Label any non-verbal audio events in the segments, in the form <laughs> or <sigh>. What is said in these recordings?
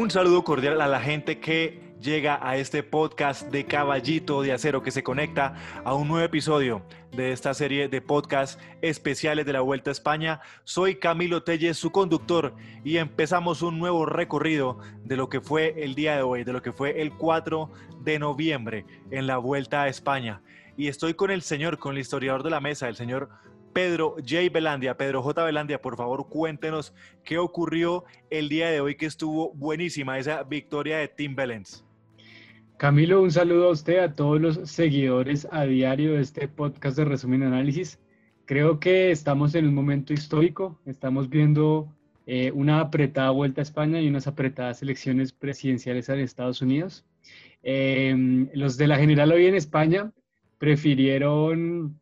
Un saludo cordial a la gente que llega a este podcast de Caballito de Acero que se conecta a un nuevo episodio de esta serie de podcasts especiales de la Vuelta a España. Soy Camilo Telles, su conductor, y empezamos un nuevo recorrido de lo que fue el día de hoy, de lo que fue el 4 de noviembre en la Vuelta a España. Y estoy con el señor, con el historiador de la mesa, el señor Pedro J. Belandia, Pedro J. Belandia, por favor cuéntenos qué ocurrió el día de hoy que estuvo buenísima esa victoria de Tim Bellens. Camilo, un saludo a usted, a todos los seguidores a diario de este podcast de resumen análisis. Creo que estamos en un momento histórico, estamos viendo eh, una apretada vuelta a España y unas apretadas elecciones presidenciales en Estados Unidos. Eh, los de la general hoy en España prefirieron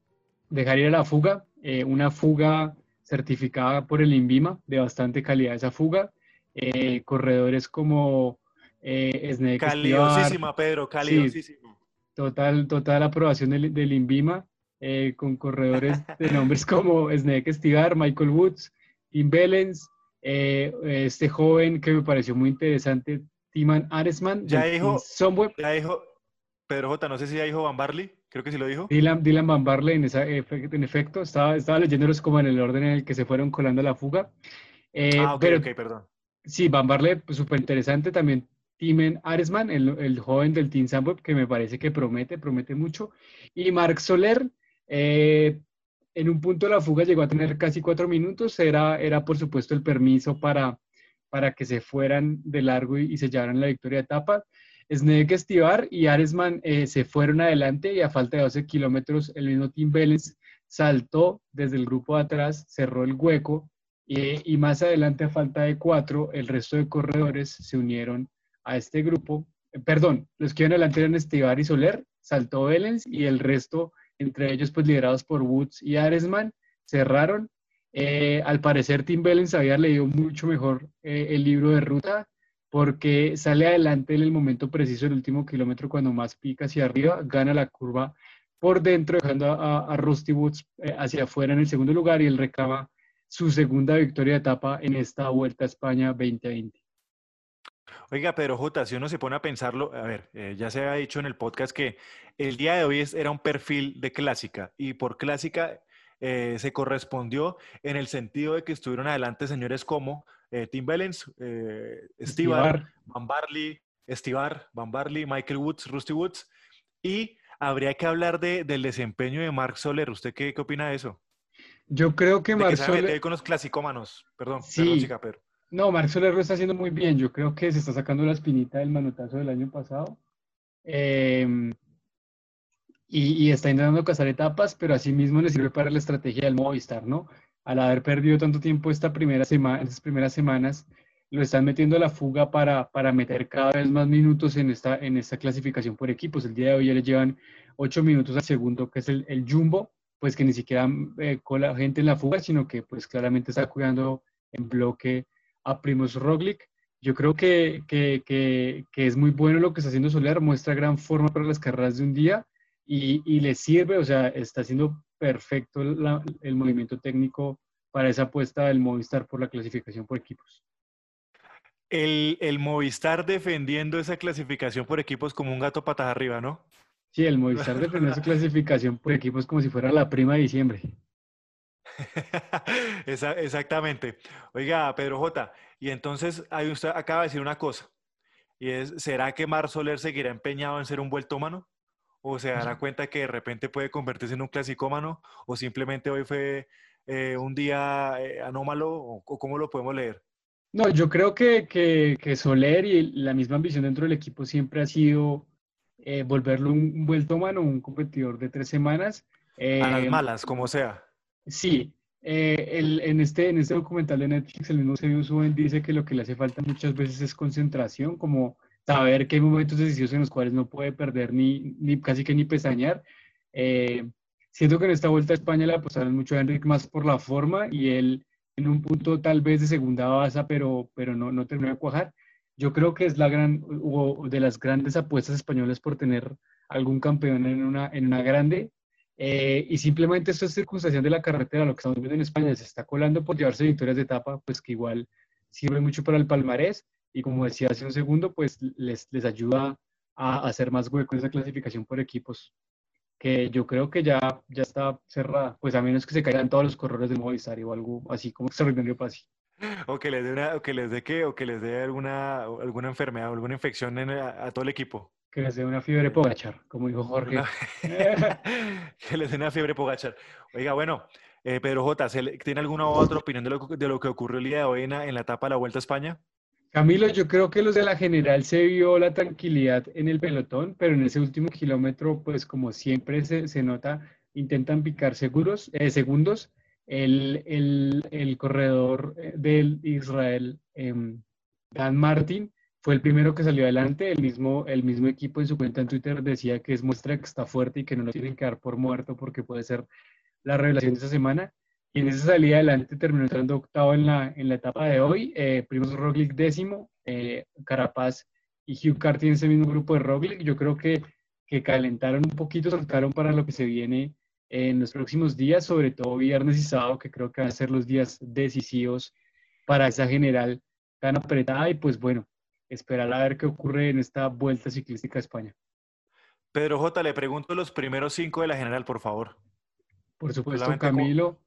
dejar ir a la fuga eh, una fuga certificada por el INVIMA, de bastante calidad esa fuga. Eh, corredores como eh, Snake Calidosísima, Pedro, calidosísima. total, total aprobación del, del INVIMA, eh, con corredores de <laughs> nombres como Snake Estivar, Michael Woods, Tim Bellens, este joven que me pareció muy interesante, Timan Aresman. Ya dijo, ya dijo, Pedro J, no sé si ya dijo Van Barley. Creo que sí lo dijo. Dylan, Dylan Van Barley, en, esa, en efecto, estaba, estaba leyéndolos como en el orden en el que se fueron colando la fuga. Eh, ah, ok, pero, ok, perdón. Sí, Van Barley, súper pues, interesante. También Timen Aresman, el, el, joven del Team Sandweb, que me parece que promete, promete mucho. Y Mark Soler, eh, en un punto de la fuga llegó a tener casi cuatro minutos. Era, era por supuesto, el permiso para, para que se fueran de largo y, y se llevaran la victoria de etapa. Snake Estivar y Aresman eh, se fueron adelante y a falta de 12 kilómetros el mismo Tim Vélez saltó desde el grupo de atrás, cerró el hueco y más adelante a falta de cuatro el resto de corredores se unieron a este grupo. Eh, perdón, los que iban adelante eran Estivar y Soler, saltó Vélez y el resto, entre ellos pues liderados por Woods y Aresman, cerraron. Eh, al parecer Tim Vélez había leído mucho mejor el libro de ruta porque sale adelante en el momento preciso, el último kilómetro, cuando más pica hacia arriba, gana la curva por dentro, dejando a, Rusty Woods eh, hacia afuera en el segundo lugar y él recaba su segunda victoria de etapa en esta Vuelta a España 2020. Oiga, pero Jota, si uno se pone a pensarlo, a ver, eh, ya se ha dicho en el podcast que el día de hoy era un perfil de clásica y por clásica eh, se correspondió en el sentido de que estuvieron adelante señores como eh, Tim Bellens, eh, Estivar, Van Barley, Estivar, Van Barley, Michael Woods, Rusty Woods. Y habría que hablar de, del desempeño de Mark Soler. ¿Usted qué, qué opina de eso? Yo creo que Mark Soler... con los clasicómanos. Perdón, sí. perdón, chica, pero... No, Mark Soler lo está haciendo muy bien. Yo creo que se está sacando la espinita del manotazo del año pasado. Em, y, y, está intentando cazar etapas, pero así mismo le sirve para la estrategia del Movistar, ¿no? al haber perdido tanto tiempo esta primera semana, estas primeras semanas, lo están metiendo a la fuga para, para meter cada vez más minutos en esta, en esta clasificación por equipos. El día de hoy ya le llevan ocho minutos al segundo, que es el, el Jumbo, pues que ni siquiera eh, con la gente en la fuga, sino que pues claramente está cuidando en bloque a Primos Roglic. Yo creo que, que, que, que, es muy bueno lo que está haciendo Soler, muestra gran forma para las carreras de un día y, y le sirve, o sea, está haciendo perfecto el movimiento técnico para esa apuesta del Movistar por la clasificación por equipos. El, el, Movistar defendiendo esa clasificación por equipos como un gato patas arriba, ¿no? Sí, el Movistar defendiendo esa clasificación por equipos como si fuera la prima de diciembre. <laughs> Exactamente. Oiga, Pedro J, y entonces ahí usted acaba de decir una cosa, y es, ¿será que Mar Soler seguirá empeñado en ser un vueltómano? O se dará cuenta que de repente puede convertirse en un clasicómano o simplemente hoy fue eh, un día eh, anómalo o, cómo lo podemos leer? No, yo creo que, que, que, Soler y la misma ambición dentro del equipo siempre ha sido eh, volverlo un vueltómano, un competidor de tres semanas. a las malas, como sea. Sí, el, en, este, en este documental de Netflix, el mismo Sebio Suben dice que lo que le hace falta muchas veces es concentración, como saber que hay momentos decisivos en los cuales no puede perder ni, ni casi que ni pestañear. Eh, siento que en esta vuelta a España le apostaron mucho a Enrique más por la forma y él en un punto tal vez de segunda base, pero, pero no, no terminó de cuajar. Yo creo que es la gran, o de las grandes apuestas españolas por tener algún campeón en una, en una grande. Eh, y simplemente esto es circunstancia de la carretera, lo que estamos viendo en España, se está colando por llevarse victorias de etapa, pues que igual sirve mucho para el palmarés y como decía hace un segundo, pues les, les ayuda a hacer más hueco en esa clasificación por equipos, que yo creo que ya, ya está cerrada, pues a menos que se caigan todos los corredores de Movistar o algo así como extraordinario pase. O que les dé una, o que les dé qué, o que les dé alguna, alguna enfermedad, alguna infección a, todo el equipo. Que les dé una fiebre pogachar, como dijo Jorge. <laughs> que les dé una fiebre pogachar. Oiga, bueno, eh, Pedro J, ¿tiene alguna otra opinión de lo, de lo, que ocurrió el día de hoy en, en la etapa de la Vuelta a España? Camilo, yo creo que los de la general se vio la tranquilidad en el pelotón, pero en ese último kilómetro, pues como siempre se, se nota, intentan picar seguros, eh, segundos. El, el, el, corredor eh, del Israel, em, Dan Martin, fue el primero que salió adelante. El mismo, el mismo equipo en su cuenta en Twitter decía que es muestra que está fuerte y que no lo tienen que dar por muerto porque puede ser la revelación de esa semana. Y en esa salida adelante terminó entrando octavo en la, en la etapa de hoy. Eh, Primos Roglic décimo, eh, Carapaz y Hugh Carty en ese mismo grupo de Roglic. Yo creo que, que calentaron un poquito, soltaron para lo que se viene en los próximos días, sobre todo viernes y sábado, que creo que van a ser los días decisivos para esa general tan apretada. Y pues bueno, esperar a ver qué ocurre en esta vuelta ciclística a España. Pedro J, le pregunto los primeros cinco de la general, por favor. Por supuesto, Camilo.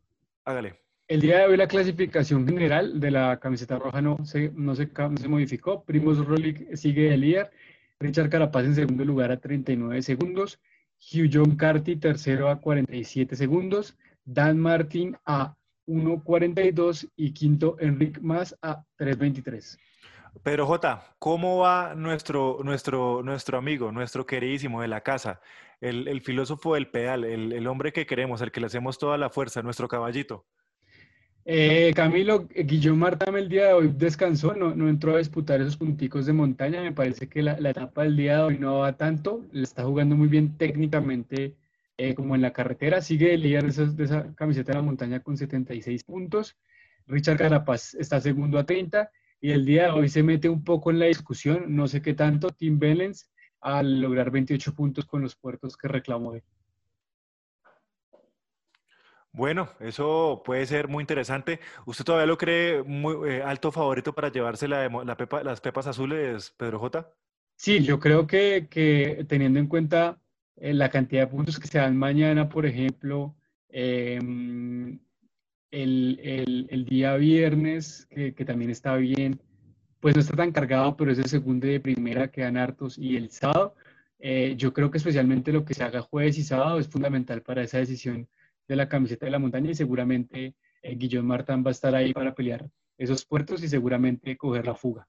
Hágale. El día de hoy la clasificación general de la camiseta roja no se, no se, se modificó. Primos Rolik sigue el líder. Richard Carapaz en segundo lugar a 39 segundos. Hugh John Carty tercero a 47 segundos. Dan Martin a 1.42 y quinto Enric Más a 3.23. Pedro J, ¿cómo va nuestro, nuestro, nuestro amigo, nuestro queridísimo de la casa, el, el filósofo del pedal, el, el, hombre que queremos, el que le hacemos toda la fuerza, nuestro caballito? Eh, Camilo, Guillón Martame el día de hoy descansó, no, no, entró a disputar esos punticos de montaña. Me parece que la, la, etapa del día de hoy no va tanto, le está jugando muy bien técnicamente eh, como en la carretera. Sigue el líder de esa, de esa camiseta de la montaña con 76 puntos. Richard Carapaz está segundo a 30 y el día de hoy se mete un poco en la discusión, no sé qué tanto, Tim Bellens al lograr 28 puntos con los puertos que reclamó él. Bueno, eso puede ser muy interesante. ¿Usted todavía lo cree muy eh, alto favorito para llevarse la, la pepa, las pepas azules, Pedro J? Sí, yo creo que, que teniendo en cuenta eh, la cantidad de puntos que se dan mañana, por ejemplo, eh, el, el, el, día viernes, que, que, también está bien, pues no está tan cargado, pero es el segundo de primera, quedan hartos, y el sábado, eh, yo creo que especialmente lo que se haga jueves y sábado es fundamental para esa decisión de la camiseta de la montaña y seguramente eh, Guillón Martán va a estar ahí para pelear esos puertos y seguramente coger la fuga.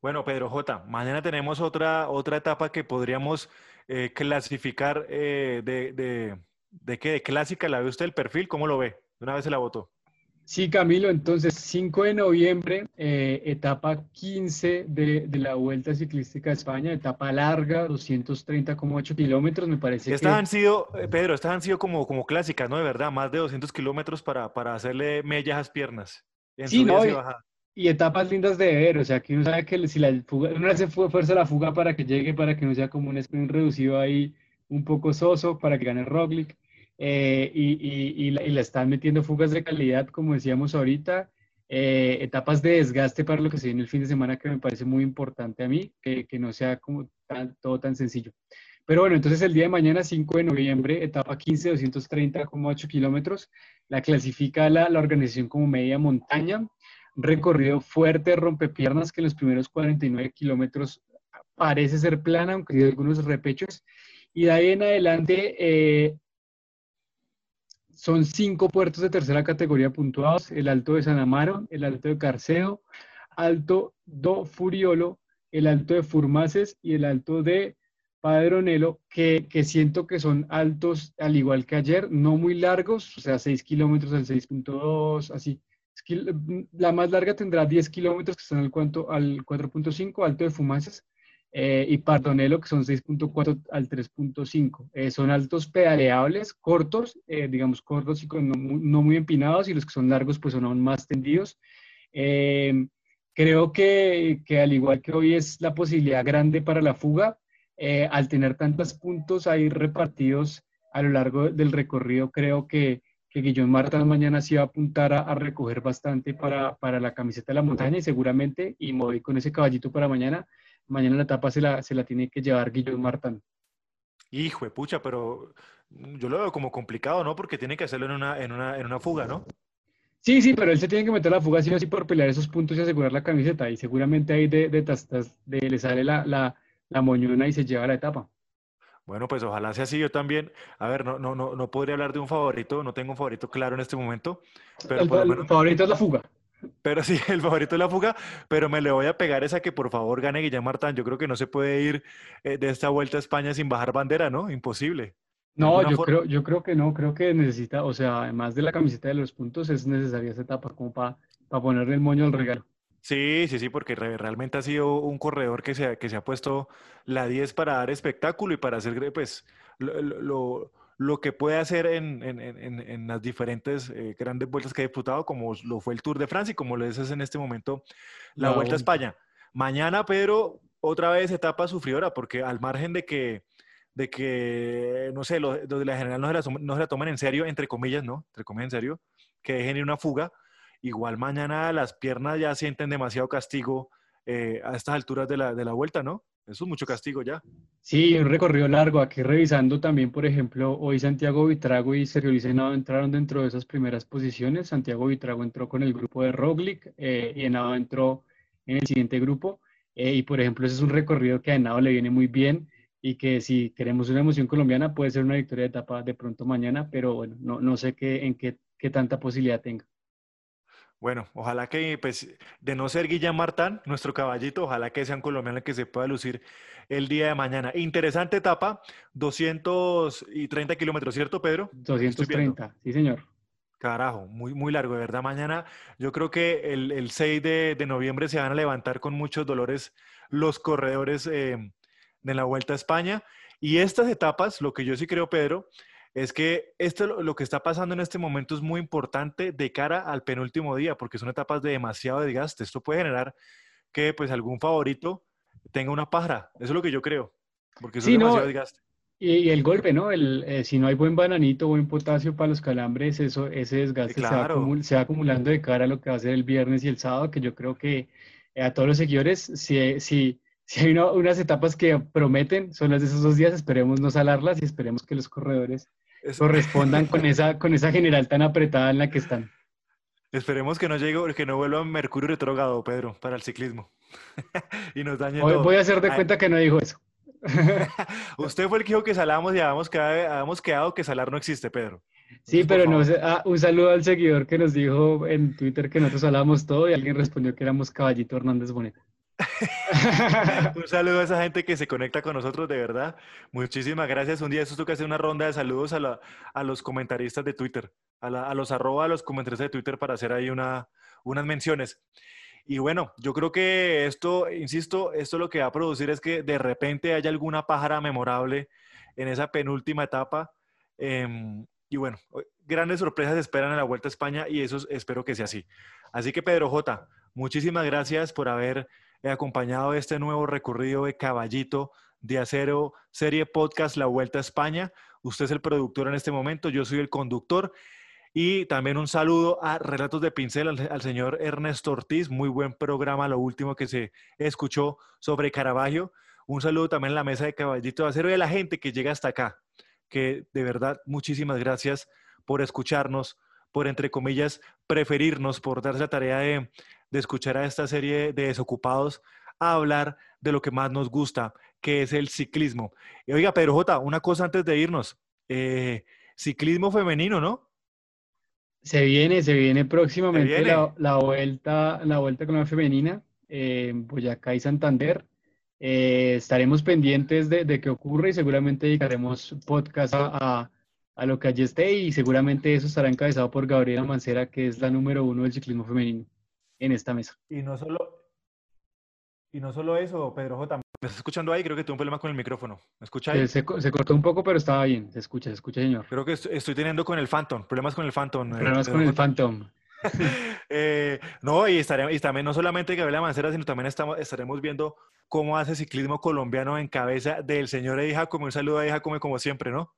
Bueno, Pedro J, mañana tenemos otra, otra etapa que podríamos eh, clasificar eh, de, de ¿De qué? ¿De clásica la ve usted el perfil? ¿Cómo lo ve? De una vez se la votó. Sí, Camilo, entonces 5 de noviembre, eh, etapa 15 de, de, la Vuelta Ciclística a España, etapa larga, 230,8 kilómetros, me parece. Estas que... han sido, eh, Pedro, estas han sido como, como clásicas, ¿no? De verdad, más de 200 kilómetros para, para hacerle mellas a las piernas. sí, no, y, y, etapas lindas de ver, o sea, que uno sabe que si la fuga, uno hace fuerza la fuga para que llegue, para que no sea como un sprint reducido ahí un poco soso para que gane Roglic. Eh, y, y, y, la, y, la, están metiendo fugas de calidad, como decíamos ahorita, eh, etapas de desgaste para lo que se viene el fin de semana, que me parece muy importante a mí, que, que no sea como tan, todo tan sencillo. Pero bueno, entonces el día de mañana, 5 de noviembre, etapa 15, 230,8 kilómetros, la clasifica la, la organización como media montaña, recorrido fuerte, rompepiernas, que en los primeros 49 kilómetros parece ser plana, aunque hay algunos repechos, y de ahí en adelante eh, son cinco puertos de tercera categoría puntuados, el Alto de San Amaro, el Alto de Carceo, Alto do Furiolo, el Alto de Furmaces y el Alto de Padronelo, que, que, siento que son altos al igual que ayer, no muy largos, o sea, 6 kilómetros al 6.2, así. La más larga tendrá 10 kilómetros, que están al, al 4.5, Alto de Fumaces, eh, y Pardonelo, que son 6.4 al 3.5. Eh, son altos pedaleables, cortos, eh, digamos cortos y con, no, no, muy empinados, y los que son largos pues son aún más tendidos. Eh, creo que, que, al igual que hoy es la posibilidad grande para la fuga, eh, al tener tantos puntos ahí repartidos a lo largo del recorrido, creo que, que Guillón Marta mañana sí va a apuntar a, recoger bastante para, para, la camiseta de la montaña y seguramente, y voy con ese caballito para mañana, mañana la etapa se la, se la tiene que llevar Guillón Martán. Hijo de pucha, pero yo lo veo como complicado, ¿no? Porque tiene que hacerlo en una, en una, en una fuga, ¿no? Sí, sí, pero él se tiene que meter la fuga sí o sí por pelear esos puntos y asegurar la camiseta. Y seguramente ahí de, de, de, le sale la, la, la moñona y se lleva la etapa. Bueno, pues ojalá sea así. Yo también, a ver, no, no, no, no podría hablar de un favorito, no tengo un favorito claro en este momento. Pero el, favorito es la fuga. Pero sí, <laughs> el favorito es la fuga, pero me le voy a pegar esa que por favor gane Guillermo Martán. Yo creo que no se puede ir eh, de esta vuelta a España sin bajar bandera, ¿no? Imposible. No, yo creo, yo creo que no, creo que necesita, o sea, además de la camiseta de los puntos, es necesaria esa etapa como para ponerle el moño al regalo. Sí, sí, sí, porque realmente ha sido un corredor que se, ha, que se ha puesto la 10 para dar espectáculo y para hacer pues, lo, lo, que puede hacer en, en, en, en las diferentes eh, grandes vueltas que ha disputado, como lo fue el Tour de Francia y como lo es en este momento la Vuelta a España. Mañana, Pedro, otra vez etapa sufridora, porque al margen de que, de que no sé, los de la general no se, la, no se la tomen en serio, entre comillas, ¿no? Entre comillas, en serio, que dejen ir una fuga igual mañana las piernas ya sienten demasiado castigo eh, a estas alturas de la, de la vuelta, ¿no? Eso es mucho castigo ya. Sí, un recorrido largo. Aquí revisando también, por ejemplo, hoy Santiago Vitrago y Sergio Licenado entraron dentro de esas primeras posiciones. Santiago Vitrago entró con el grupo de Roglic eh, y Henao entró en el siguiente grupo. Eh, y, por ejemplo, ese es un recorrido que a Henao le viene muy bien y que si queremos una emoción colombiana puede ser una victoria de etapa de pronto mañana, pero bueno, no, no sé qué, en qué, qué tanta posibilidad tenga. Bueno, ojalá que, pues, de no ser Guillán Martán, nuestro caballito, ojalá que sea un colombiano que se pueda lucir el día de mañana. Interesante etapa, 230 kilómetros, ¿cierto, Pedro? 230, sí, señor. Carajo, muy, muy largo, de verdad. Mañana yo creo que el, 6 de, noviembre se van a levantar con muchos dolores los corredores eh, de la Vuelta a España. Y estas etapas, lo que yo sí creo, Pedro, es que esto lo que está pasando en este momento es muy importante de cara al penúltimo día, porque son etapas de demasiado desgaste. Esto puede generar que pues algún favorito tenga una pájara. Eso es lo que yo creo, porque es demasiado desgaste. Y, el golpe, ¿no? El, eh, si no hay buen bananito, buen potasio para los calambres, eso, ese desgaste se, va acumulando de cara a lo que va a ser el viernes y el sábado, que yo creo que eh, a todos los seguidores, si, si, si hay unas etapas que prometen, son las de esos dos días, esperemos no salarlas y esperemos que los corredores correspondan <laughs> con esa, con esa general tan apretada en la que están. Esperemos que no llegue, que no vuelva Mercurio retrógrado, Pedro, para el ciclismo. <laughs> y nos dañe Voy, voy a hacer de cuenta que no dijo eso. <laughs> Usted fue el que dijo que salamos y habíamos quedado, que salar no existe, Pedro. Sí, pero no ah, un saludo al seguidor que nos dijo en Twitter que nosotros hablábamos todo y alguien respondió que éramos Caballito Hernández Bonet. <laughs> un saludo a esa gente que se conecta con nosotros, de verdad. Muchísimas gracias. Un día eso que hacer una ronda de saludos a, los comentaristas de Twitter, a, los arroba, a los comentaristas de Twitter para hacer ahí una, unas menciones. Y bueno, yo creo que esto, insisto, esto lo que va a producir es que de repente haya alguna pájara memorable en esa penúltima etapa. Em, y bueno, grandes sorpresas esperan en la Vuelta a España y eso espero que sea así. Así que Pedro J, muchísimas gracias por haber He acompañado este nuevo recorrido de Caballito de Acero, serie podcast La Vuelta a España. Usted es el productor en este momento, yo soy el conductor. Y también un saludo a Relatos de Pincel, al, señor Ernesto Ortiz, muy buen programa, lo último que se escuchó sobre Caravaggio. Un saludo también a la mesa de Caballito de Acero y a la gente que llega hasta acá, que de verdad muchísimas gracias por escucharnos, por entre comillas preferirnos, por darse la tarea de de escuchar a esta serie de desocupados a hablar de lo que más nos gusta, que es el ciclismo. Y oiga, Pedro J, una cosa antes de irnos. Eh, ciclismo femenino, ¿no? Se viene, se viene próximamente La, vuelta, la vuelta con la femenina en Boyacá y Santander. Eh, estaremos pendientes de, de, qué ocurre y seguramente dedicaremos podcast a, a, lo que allí esté y seguramente eso estará encabezado por Gabriela Mancera, que es la número uno del ciclismo femenino en esta mesa. Y no solo, y no solo eso, Pedro J. ¿Me estás escuchando ahí? Creo que tengo un problema con el micrófono. ¿Me escucha ahí? Se, cortó un poco, pero estaba bien. Se escucha, se escucha, señor. Creo que estoy, teniendo con el Phantom. Problemas con el Phantom. Eh, problemas con el Phantom. <laughs> Eh, no, y, estaremos, y también no solamente Gabriela Mancera, sino también estamos, estaremos viendo cómo hace ciclismo colombiano en cabeza del señor Jacome. Un saludo a Jacome como siempre, ¿no?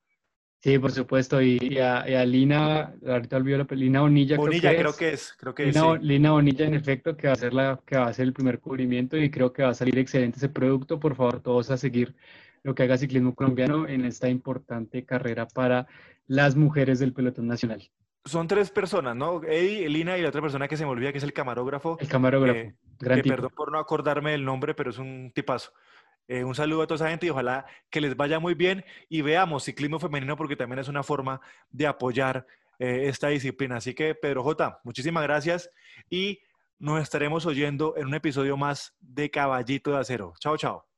Sí, por supuesto. Y, a, Lina, ahorita olvidó la Lina Bonilla. Bonilla creo que, es, creo que Lina, Lina, Bonilla, en efecto, que va, a ser la, que va a ser el primer cubrimiento y creo que va a salir excelente ese producto. Por favor, todos a seguir lo que haga Ciclismo Colombiano en esta importante carrera para las mujeres del pelotón nacional. Son tres personas, ¿no? Eddie, Lina y la otra persona que se me olvida, que es el camarógrafo. El camarógrafo, eh, Perdón por no acordarme del nombre, pero es un tipazo. Eh, un saludo a toda esa gente y ojalá que les vaya muy bien y veamos ciclismo femenino porque también es una forma de apoyar eh, esta disciplina. Así que, Pedro J, muchísimas gracias y nos estaremos oyendo en un episodio más de Caballito de Acero. Chao, chao.